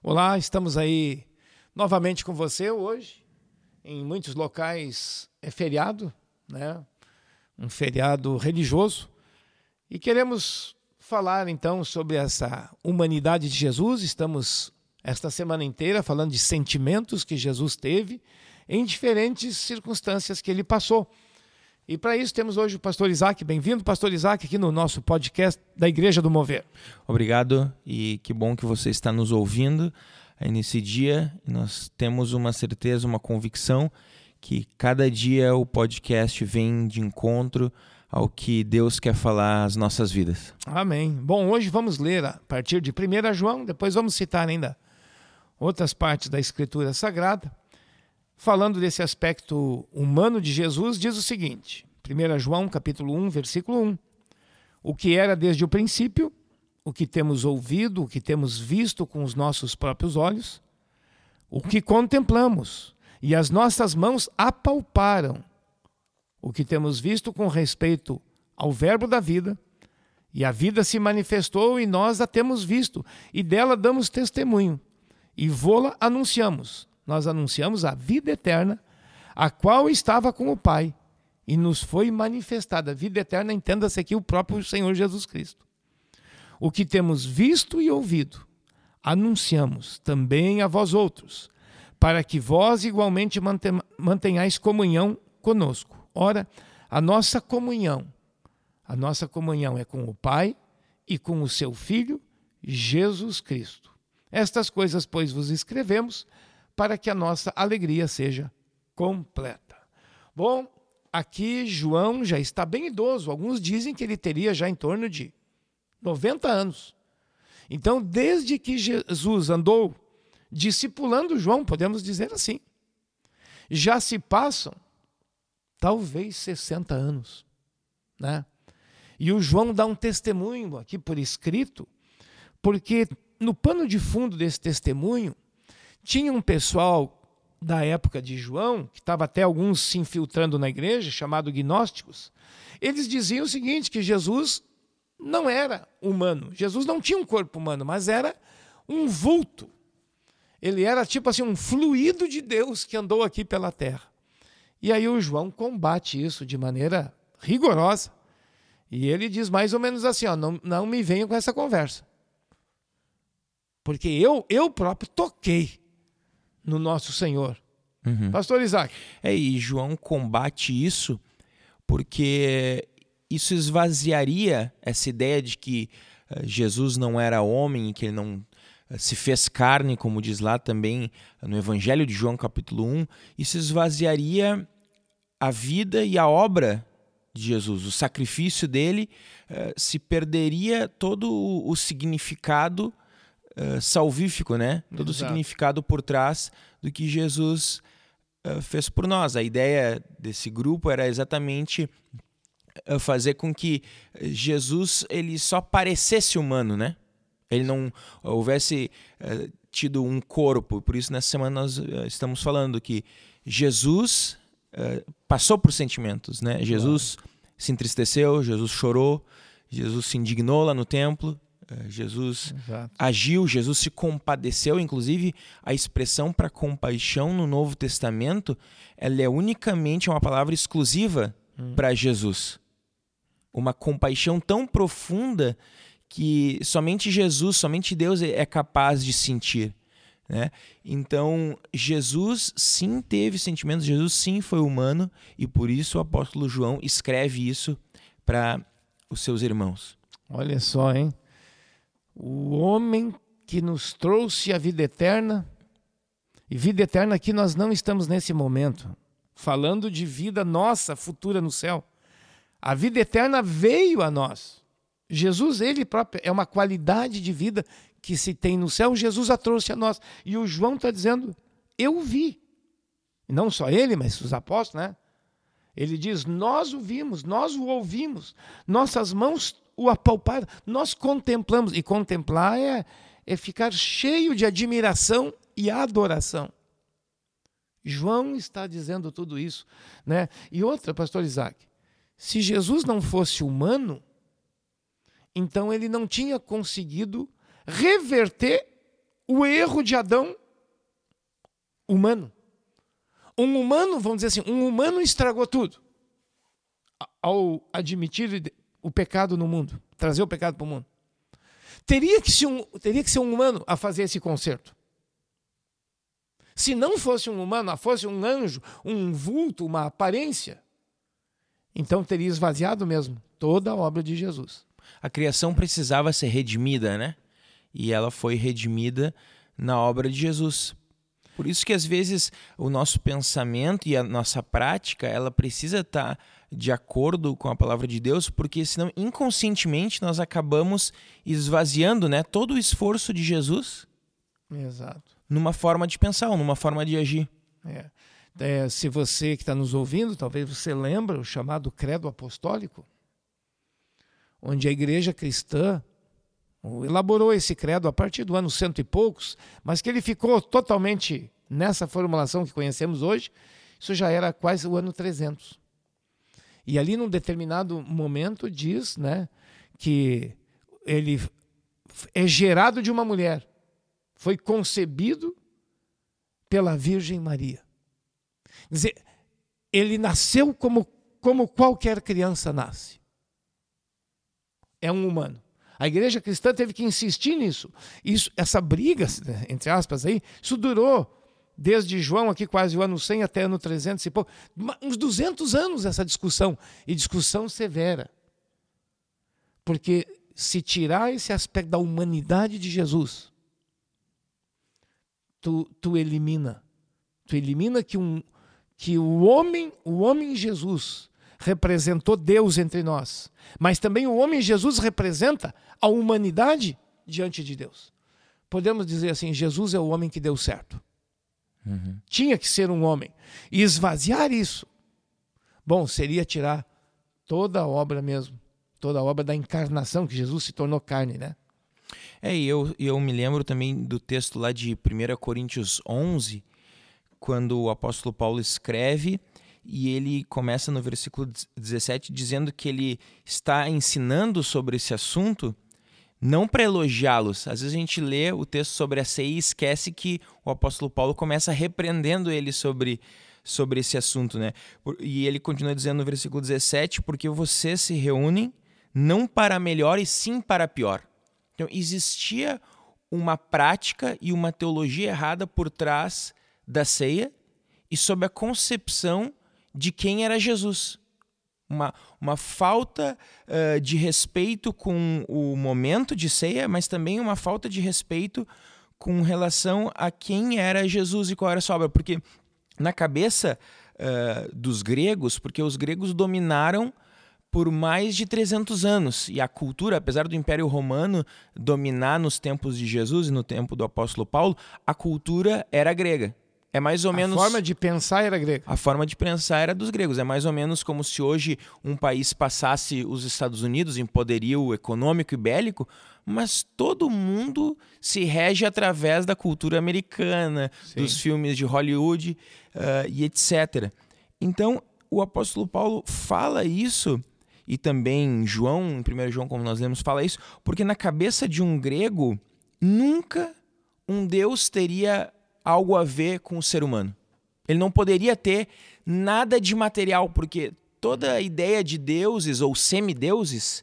Olá, estamos aí novamente com você hoje. Em muitos locais é feriado, né? Um feriado religioso. E queremos falar então sobre essa humanidade de Jesus. Estamos esta semana inteira falando de sentimentos que Jesus teve em diferentes circunstâncias que ele passou. E para isso temos hoje o pastor Isaac. Bem-vindo, pastor Isaac, aqui no nosso podcast da Igreja do Mover. Obrigado e que bom que você está nos ouvindo aí nesse dia. Nós temos uma certeza, uma convicção que cada dia o podcast vem de encontro ao que Deus quer falar às nossas vidas. Amém. Bom, hoje vamos ler a partir de 1 João, depois vamos citar ainda outras partes da Escritura Sagrada falando desse aspecto humano de Jesus, diz o seguinte: 1 João capítulo 1, versículo 1. O que era desde o princípio, o que temos ouvido, o que temos visto com os nossos próprios olhos, o que contemplamos e as nossas mãos apalparam, o que temos visto com respeito ao Verbo da vida, e a vida se manifestou e nós a temos visto, e dela damos testemunho, e vô-la anunciamos nós anunciamos a vida eterna, a qual estava com o Pai e nos foi manifestada. A vida eterna, entenda-se aqui o próprio Senhor Jesus Cristo. O que temos visto e ouvido, anunciamos também a vós outros, para que vós igualmente mantenhais comunhão conosco. Ora, a nossa comunhão, a nossa comunhão é com o Pai e com o seu Filho, Jesus Cristo. Estas coisas, pois, vos escrevemos para que a nossa alegria seja completa. Bom, aqui João já está bem idoso. Alguns dizem que ele teria já em torno de 90 anos. Então, desde que Jesus andou discipulando João, podemos dizer assim, já se passam talvez 60 anos, né? E o João dá um testemunho aqui por escrito, porque no pano de fundo desse testemunho tinha um pessoal da época de João, que estava até alguns se infiltrando na igreja, chamado gnósticos. Eles diziam o seguinte: que Jesus não era humano. Jesus não tinha um corpo humano, mas era um vulto. Ele era tipo assim, um fluido de Deus que andou aqui pela terra. E aí o João combate isso de maneira rigorosa. E ele diz mais ou menos assim: ó, não, não me venha com essa conversa. Porque eu, eu próprio toquei no nosso Senhor. Uhum. Pastor Isaac. É, e João combate isso porque isso esvaziaria essa ideia de que uh, Jesus não era homem, que ele não uh, se fez carne, como diz lá também no Evangelho de João, capítulo 1. Isso esvaziaria a vida e a obra de Jesus. O sacrifício dele uh, se perderia todo o significado uh, salvífico, né? Todo Exato. o significado por trás do que Jesus uh, fez por nós. A ideia desse grupo era exatamente uh, fazer com que Jesus ele só parecesse humano, né? Ele não houvesse tido um corpo. Por isso nessa semana nós estamos falando que Jesus passou por sentimentos, né? Jesus se entristeceu, Jesus chorou, Jesus se indignou lá no templo, Jesus Exato. agiu, Jesus se compadeceu, inclusive a expressão para compaixão no Novo Testamento, ela é unicamente uma palavra exclusiva hum. para Jesus. Uma compaixão tão profunda que somente Jesus, somente Deus é capaz de sentir. Né? Então, Jesus sim teve sentimentos, Jesus sim foi humano e por isso o apóstolo João escreve isso para os seus irmãos. Olha só, hein? O homem que nos trouxe a vida eterna. E vida eterna aqui nós não estamos nesse momento falando de vida nossa futura no céu. A vida eterna veio a nós. Jesus, ele próprio, é uma qualidade de vida que se tem no céu, Jesus a trouxe a nós. E o João está dizendo: Eu vi. Não só ele, mas os apóstolos, né? Ele diz: Nós o vimos, nós o ouvimos, nossas mãos o apalpar, nós contemplamos. E contemplar é, é ficar cheio de admiração e adoração. João está dizendo tudo isso. Né? E outra, pastor Isaac, se Jesus não fosse humano, então ele não tinha conseguido reverter o erro de Adão humano. Um humano, vamos dizer assim, um humano estragou tudo ao admitir o pecado no mundo, trazer o pecado para o mundo. Teria que, ser um, teria que ser um humano a fazer esse conserto. Se não fosse um humano, fosse um anjo, um vulto, uma aparência, então teria esvaziado mesmo toda a obra de Jesus. A criação precisava ser redimida, né? E ela foi redimida na obra de Jesus. Por isso que às vezes o nosso pensamento e a nossa prática, ela precisa estar de acordo com a palavra de Deus, porque senão inconscientemente nós acabamos esvaziando, né, todo o esforço de Jesus. Exato. Numa forma de pensar, numa forma de agir. É. É, se você que está nos ouvindo, talvez você lembre o chamado credo apostólico, onde a igreja cristã elaborou esse credo a partir do ano cento e poucos, mas que ele ficou totalmente nessa formulação que conhecemos hoje, isso já era quase o ano 300. E ali, num determinado momento, diz né, que ele é gerado de uma mulher, foi concebido pela Virgem Maria. Quer dizer, ele nasceu como, como qualquer criança nasce. É um humano. A igreja cristã teve que insistir nisso. Isso, essa briga, entre aspas, aí, isso durou desde João, aqui quase o ano 100 até ano 300 e pouco, uns 200 anos essa discussão, e discussão severa. Porque se tirar esse aspecto da humanidade de Jesus, tu, tu elimina. Tu elimina que, um, que o homem, o homem Jesus, representou Deus entre nós, mas também o homem Jesus representa a humanidade diante de Deus. Podemos dizer assim: Jesus é o homem que deu certo. Uhum. Tinha que ser um homem. E esvaziar isso, bom, seria tirar toda a obra mesmo, toda a obra da encarnação, que Jesus se tornou carne, né? É, e eu, eu me lembro também do texto lá de 1 Coríntios 11, quando o apóstolo Paulo escreve e ele começa no versículo 17 dizendo que ele está ensinando sobre esse assunto não para elogiá-los. Às vezes a gente lê o texto sobre a ceia e esquece que o apóstolo Paulo começa repreendendo ele sobre, sobre esse assunto, né? E ele continua dizendo no versículo 17: Porque vocês se reúnem não para melhor e sim para pior. Então existia uma prática e uma teologia errada por trás da ceia e sob a concepção de quem era Jesus. Uma, uma falta uh, de respeito com o momento de ceia, mas também uma falta de respeito com relação a quem era Jesus e qual era a sua obra. Porque na cabeça uh, dos gregos, porque os gregos dominaram por mais de 300 anos. E a cultura, apesar do Império Romano dominar nos tempos de Jesus e no tempo do apóstolo Paulo, a cultura era grega. É mais ou menos. A forma de pensar era grega. A forma de pensar era dos gregos. É mais ou menos como se hoje um país passasse os Estados Unidos em poderio econômico e bélico, mas todo mundo se rege através da cultura americana, Sim. dos filmes de Hollywood uh, e etc. Então, o apóstolo Paulo fala isso, e também João, em 1 João, como nós lemos, fala isso, porque na cabeça de um grego, nunca um Deus teria algo a ver com o ser humano. Ele não poderia ter nada de material, porque toda a ideia de deuses ou semideuses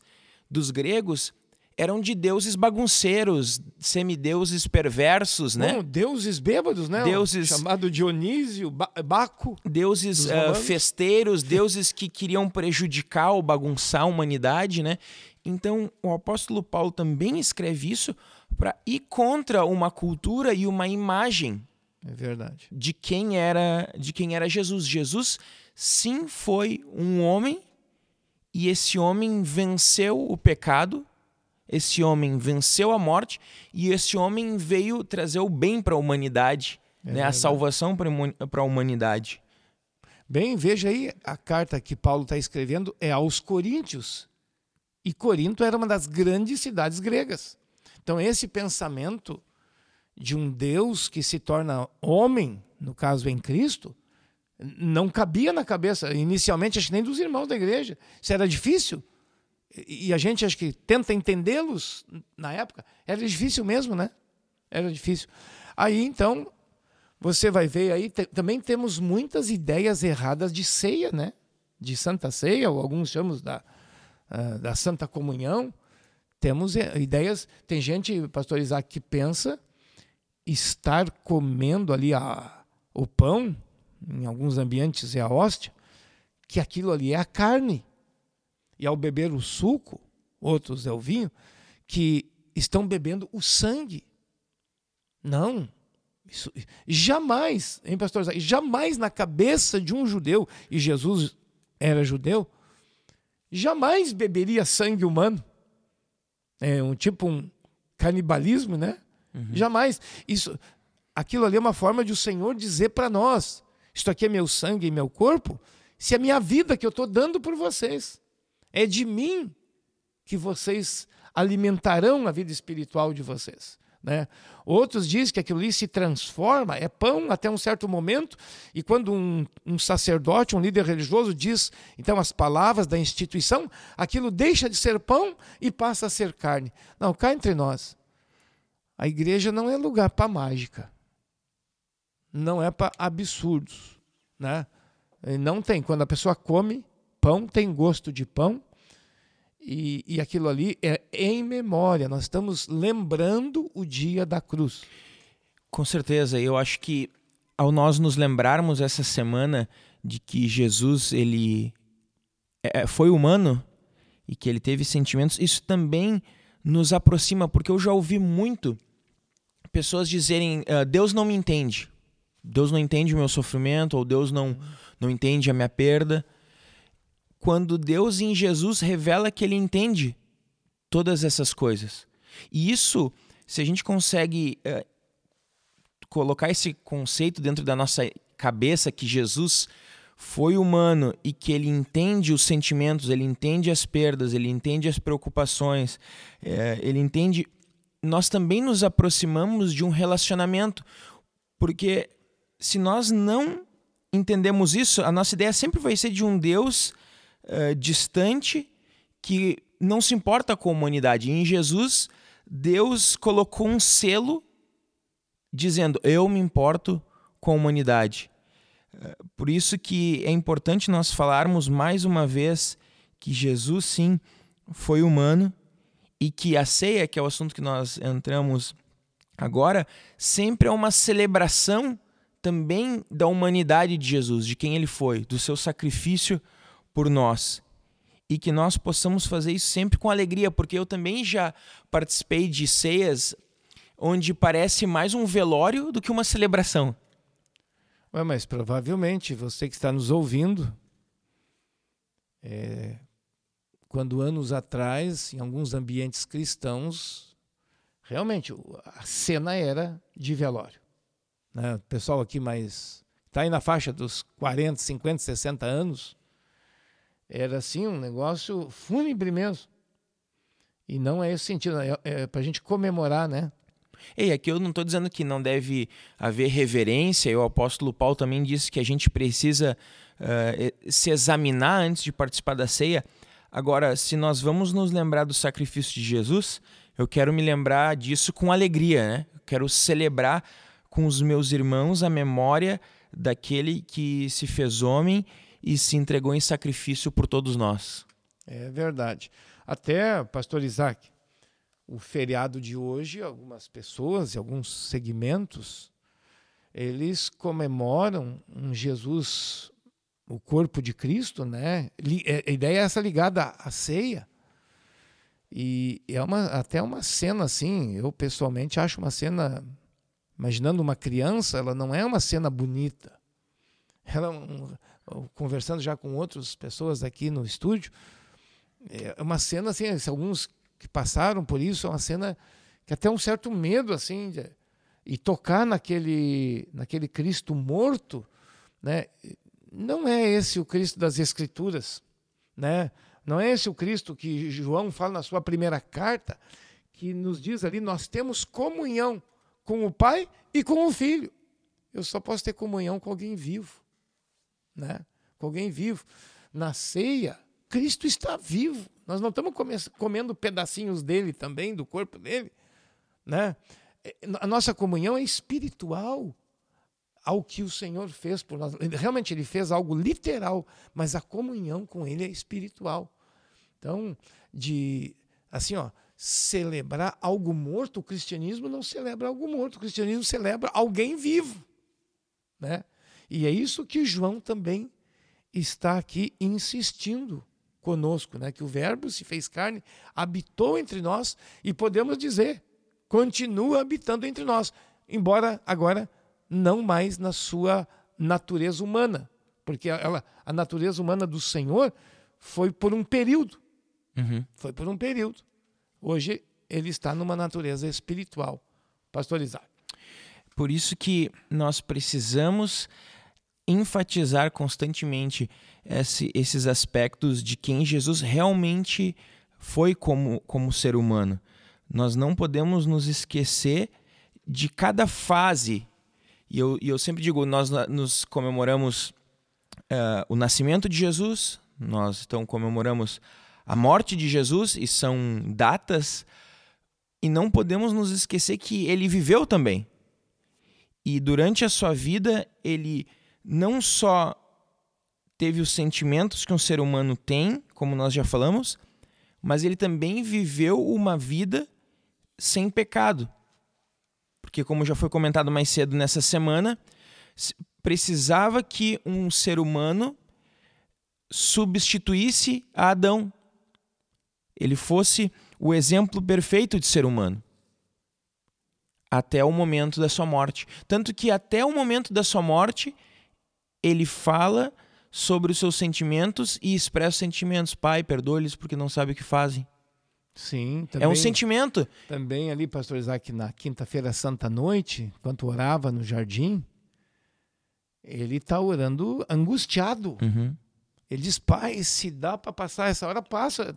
dos gregos eram de deuses bagunceiros, semideuses perversos, né? Bom, deuses bêbados, né? Deuses chamado Dionísio, Baco. Deuses uh, festeiros, deuses que queriam prejudicar ou bagunçar a humanidade, né? Então, o apóstolo Paulo também escreve isso para ir contra uma cultura e uma imagem é verdade. De quem era, de quem era Jesus. Jesus sim foi um homem e esse homem venceu o pecado, esse homem venceu a morte e esse homem veio trazer o bem para a humanidade, é né? a salvação para a humanidade. Bem, veja aí a carta que Paulo está escrevendo é aos Coríntios. E Corinto era uma das grandes cidades gregas. Então, esse pensamento de um Deus que se torna homem, no caso em Cristo, não cabia na cabeça, inicialmente, acho que nem dos irmãos da igreja. Isso era difícil. E a gente acho que tenta entendê-los na época. Era difícil mesmo, né? Era difícil. Aí então, você vai ver aí, também temos muitas ideias erradas de ceia, né? De Santa Ceia, ou alguns chamam da, uh, da Santa Comunhão. Temos eh, ideias, tem gente, pastor Isaac, que pensa estar comendo ali a, o pão, em alguns ambientes é a hóstia, que aquilo ali é a carne. E ao beber o suco, outros é o vinho, que estão bebendo o sangue. Não. Isso, jamais, hein, pastor? Jamais na cabeça de um judeu, e Jesus era judeu, jamais beberia sangue humano. É um tipo um canibalismo, né? Uhum. Jamais. Isso, aquilo ali é uma forma de o Senhor dizer para nós: isto aqui é meu sangue e meu corpo, se é minha vida que eu estou dando por vocês. É de mim que vocês alimentarão a vida espiritual de vocês. Né? Outros dizem que aquilo ali se transforma, é pão até um certo momento, e quando um, um, sacerdote, um líder religioso diz então as palavras da instituição, aquilo deixa de ser pão e passa a ser carne. Não, cá entre nós, a igreja não é lugar para mágica, não é para absurdos. Né? Não tem. Quando a pessoa come pão, tem gosto de pão, e, e aquilo ali é em memória, nós estamos lembrando o dia da cruz. Com certeza, eu acho que ao nós nos lembrarmos essa semana de que Jesus ele é, é, foi humano e que ele teve sentimentos, isso também nos aproxima, porque eu já ouvi muito pessoas dizerem: uh, Deus não me entende, Deus não entende o meu sofrimento, ou Deus não, não entende a minha perda quando Deus em Jesus revela que ele entende todas essas coisas. E isso, se a gente consegue uh, colocar esse conceito dentro da nossa cabeça que Jesus foi humano e que ele entende os sentimentos, ele entende as perdas, ele entende as preocupações, é, ele entende. Nós também nos aproximamos de um relacionamento, porque se nós não entendemos isso, a nossa ideia sempre vai ser de um Deus uh, distante que não se importa com a humanidade. E em Jesus, Deus colocou um selo dizendo: Eu me importo com a humanidade. Uh, por isso que é importante nós falarmos mais uma vez que Jesus sim foi humano e que a ceia, que é o assunto que nós entramos agora, sempre é uma celebração também da humanidade de Jesus, de quem ele foi, do seu sacrifício por nós. E que nós possamos fazer isso sempre com alegria, porque eu também já participei de ceias onde parece mais um velório do que uma celebração. Ué, mas provavelmente você que está nos ouvindo, é, quando anos atrás, em alguns ambientes cristãos, realmente a cena era de velório. Né? O pessoal aqui mais. Está aí na faixa dos 40, 50, 60 anos era assim um negócio fúnebre mesmo. E não é esse sentido, é, é para a gente comemorar, né? E aqui eu não estou dizendo que não deve haver reverência, e o apóstolo Paulo também disse que a gente precisa uh, se examinar antes de participar da ceia. Agora, se nós vamos nos lembrar do sacrifício de Jesus, eu quero me lembrar disso com alegria, né? Eu quero celebrar com os meus irmãos a memória daquele que se fez homem e se entregou em sacrifício por todos nós. É verdade. Até, pastor Isaac, o feriado de hoje, algumas pessoas e alguns segmentos, eles comemoram um Jesus, o corpo de Cristo, né? É, a ideia é essa ligada à ceia. E é uma, até uma cena assim, eu pessoalmente acho uma cena, imaginando uma criança, ela não é uma cena bonita. Ela é conversando já com outras pessoas aqui no estúdio, é uma cena assim, alguns que passaram por isso, é uma cena que até um certo medo assim, de, e tocar naquele naquele Cristo morto, né? Não é esse o Cristo das Escrituras, né? Não é esse o Cristo que João fala na sua primeira carta, que nos diz ali nós temos comunhão com o Pai e com o Filho. Eu só posso ter comunhão com alguém vivo né? com alguém vivo. Na ceia, Cristo está vivo. Nós não estamos comendo pedacinhos dele também, do corpo dele. Né? a nossa comunhão é espiritual ao que o Senhor fez por nós. Realmente ele fez algo literal, mas a comunhão com ele é espiritual. Então, de assim, ó, celebrar algo morto, o cristianismo não celebra algo morto, o cristianismo celebra alguém vivo, né? E é isso que João também está aqui insistindo conosco, né? Que o Verbo se fez carne, habitou entre nós e podemos dizer, continua habitando entre nós, embora agora não mais na sua natureza humana, porque ela, a natureza humana do Senhor foi por um período, uhum. foi por um período. Hoje ele está numa natureza espiritual. Pastorizar. Por isso que nós precisamos enfatizar constantemente esse, esses aspectos de quem Jesus realmente foi como, como ser humano. Nós não podemos nos esquecer de cada fase. E eu, e eu sempre digo, nós nos comemoramos uh, o nascimento de Jesus, nós então comemoramos a morte de Jesus, e são datas, e não podemos nos esquecer que ele viveu também. E durante a sua vida, ele não só teve os sentimentos que um ser humano tem, como nós já falamos, mas ele também viveu uma vida sem pecado. Porque, como já foi comentado mais cedo nessa semana, precisava que um ser humano substituísse a Adão ele fosse o exemplo perfeito de ser humano até o momento da sua morte. Tanto que até o momento da sua morte, ele fala sobre os seus sentimentos e expressa sentimentos. Pai, perdoa-lhes porque não sabem o que fazem. Sim, também, é um sentimento. Também ali, pastor Isaac, na quinta-feira santa noite, enquanto orava no jardim, ele está orando angustiado. Uhum. Ele diz, pai, se dá para passar essa hora, passa.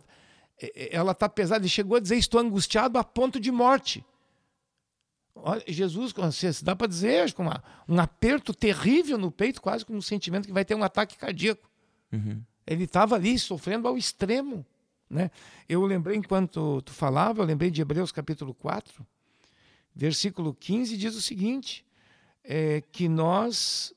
É, é, ela está pesada. Ele chegou a dizer: Estou angustiado a ponto de morte. Jesus, dá para dizer, com uma, um aperto terrível no peito, quase como um sentimento que vai ter um ataque cardíaco. Uhum. Ele estava ali sofrendo ao extremo. Né? Eu lembrei, enquanto tu falava, eu lembrei de Hebreus capítulo 4, versículo 15, diz o seguinte: é, que nós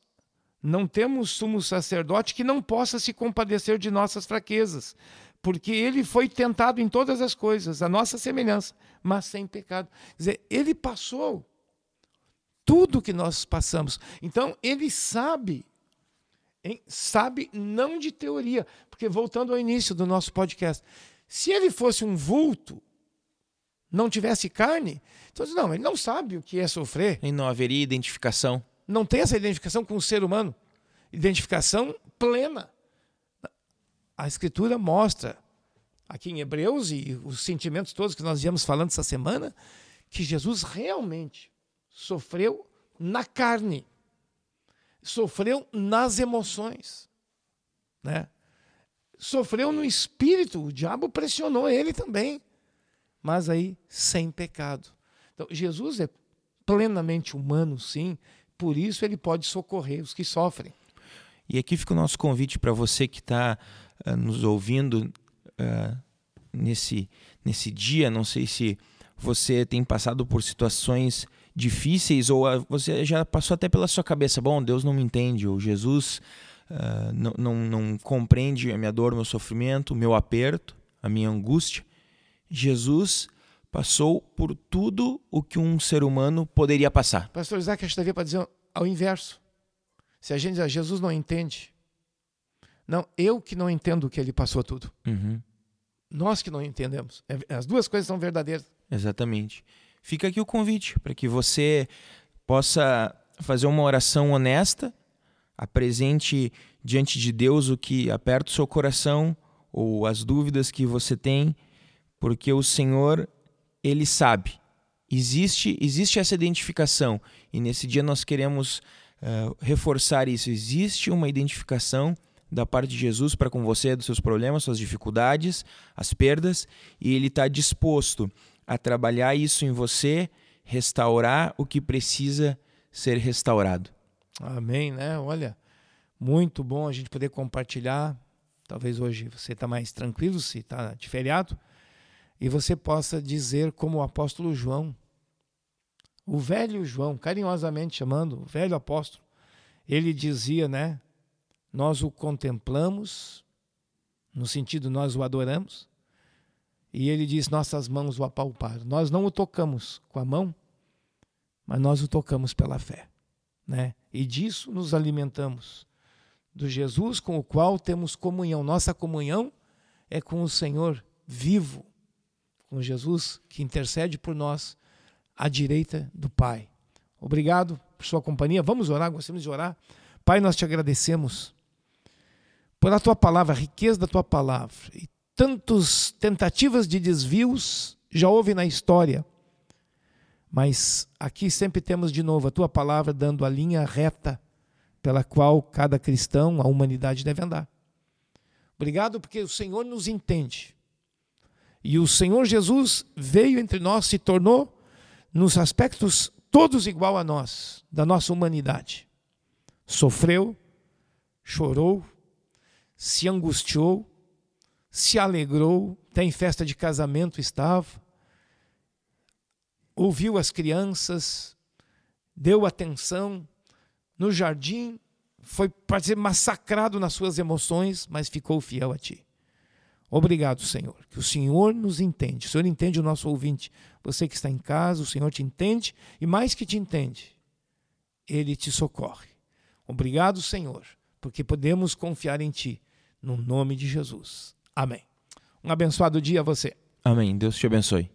não temos sumo sacerdote que não possa se compadecer de nossas fraquezas, porque ele foi tentado em todas as coisas, a nossa semelhança, mas sem pecado. Quer dizer, ele passou tudo que nós passamos. Então, ele sabe, hein? sabe não de teoria, porque voltando ao início do nosso podcast, se ele fosse um vulto, não tivesse carne, então não, ele não sabe o que é sofrer. E não haveria identificação. Não tem essa identificação com o ser humano. Identificação plena a Escritura mostra, aqui em Hebreus e os sentimentos todos que nós viemos falando essa semana, que Jesus realmente sofreu na carne, sofreu nas emoções, né? Sofreu no espírito, o diabo pressionou ele também, mas aí sem pecado. Então, Jesus é plenamente humano, sim, por isso ele pode socorrer os que sofrem. E aqui fica o nosso convite para você que está uh, nos ouvindo uh, nesse, nesse dia. Não sei se você tem passado por situações difíceis ou uh, você já passou até pela sua cabeça: bom, Deus não me entende, ou Jesus não, não, não compreende a minha dor, meu sofrimento, meu aperto, a minha angústia. Jesus passou por tudo o que um ser humano poderia passar. Pastor Isaac, que daria para dizer ao inverso. Se a gente diz, ah, Jesus não entende. Não, eu que não entendo o que ele passou tudo. Uhum. Nós que não entendemos. É, as duas coisas são verdadeiras. Exatamente. Fica aqui o convite para que você possa fazer uma oração honesta, apresente diante de Deus o que aperta o seu coração ou as dúvidas que você tem, porque o Senhor, ele sabe. Existe, existe essa identificação e nesse dia nós queremos uh, reforçar isso. Existe uma identificação da parte de Jesus para com você dos seus problemas, suas dificuldades, as perdas, e Ele está disposto a trabalhar isso em você, restaurar o que precisa ser restaurado. Amém, né? Olha, muito bom a gente poder compartilhar. Talvez hoje você está mais tranquilo, se está de feriado, e você possa dizer como o apóstolo João: O velho João, carinhosamente chamando, o velho apóstolo, ele dizia, né? Nós o contemplamos, no sentido nós o adoramos, e ele diz: Nossas mãos o apalparam. Nós não o tocamos com a mão, mas nós o tocamos pela fé. Né? E disso nos alimentamos. Do Jesus com o qual temos comunhão. Nossa comunhão é com o Senhor vivo, com Jesus que intercede por nós à direita do Pai. Obrigado por sua companhia. Vamos orar, gostamos de orar. Pai, nós te agradecemos por a tua palavra, a riqueza da tua palavra. E tantas tentativas de desvios já houve na história. Mas aqui sempre temos de novo a tua palavra dando a linha reta pela qual cada cristão, a humanidade deve andar. Obrigado porque o Senhor nos entende. E o Senhor Jesus veio entre nós, se tornou nos aspectos todos igual a nós, da nossa humanidade. Sofreu, chorou, se angustiou, se alegrou, até em festa de casamento estava, ouviu as crianças, deu atenção, no jardim foi para ser massacrado nas suas emoções, mas ficou fiel a ti. Obrigado, Senhor, que o Senhor nos entende. O Senhor entende o nosso ouvinte. Você que está em casa, o Senhor te entende e mais que te entende, ele te socorre. Obrigado, Senhor, porque podemos confiar em ti, no nome de Jesus. Amém. Um abençoado dia a você. Amém. Deus te abençoe.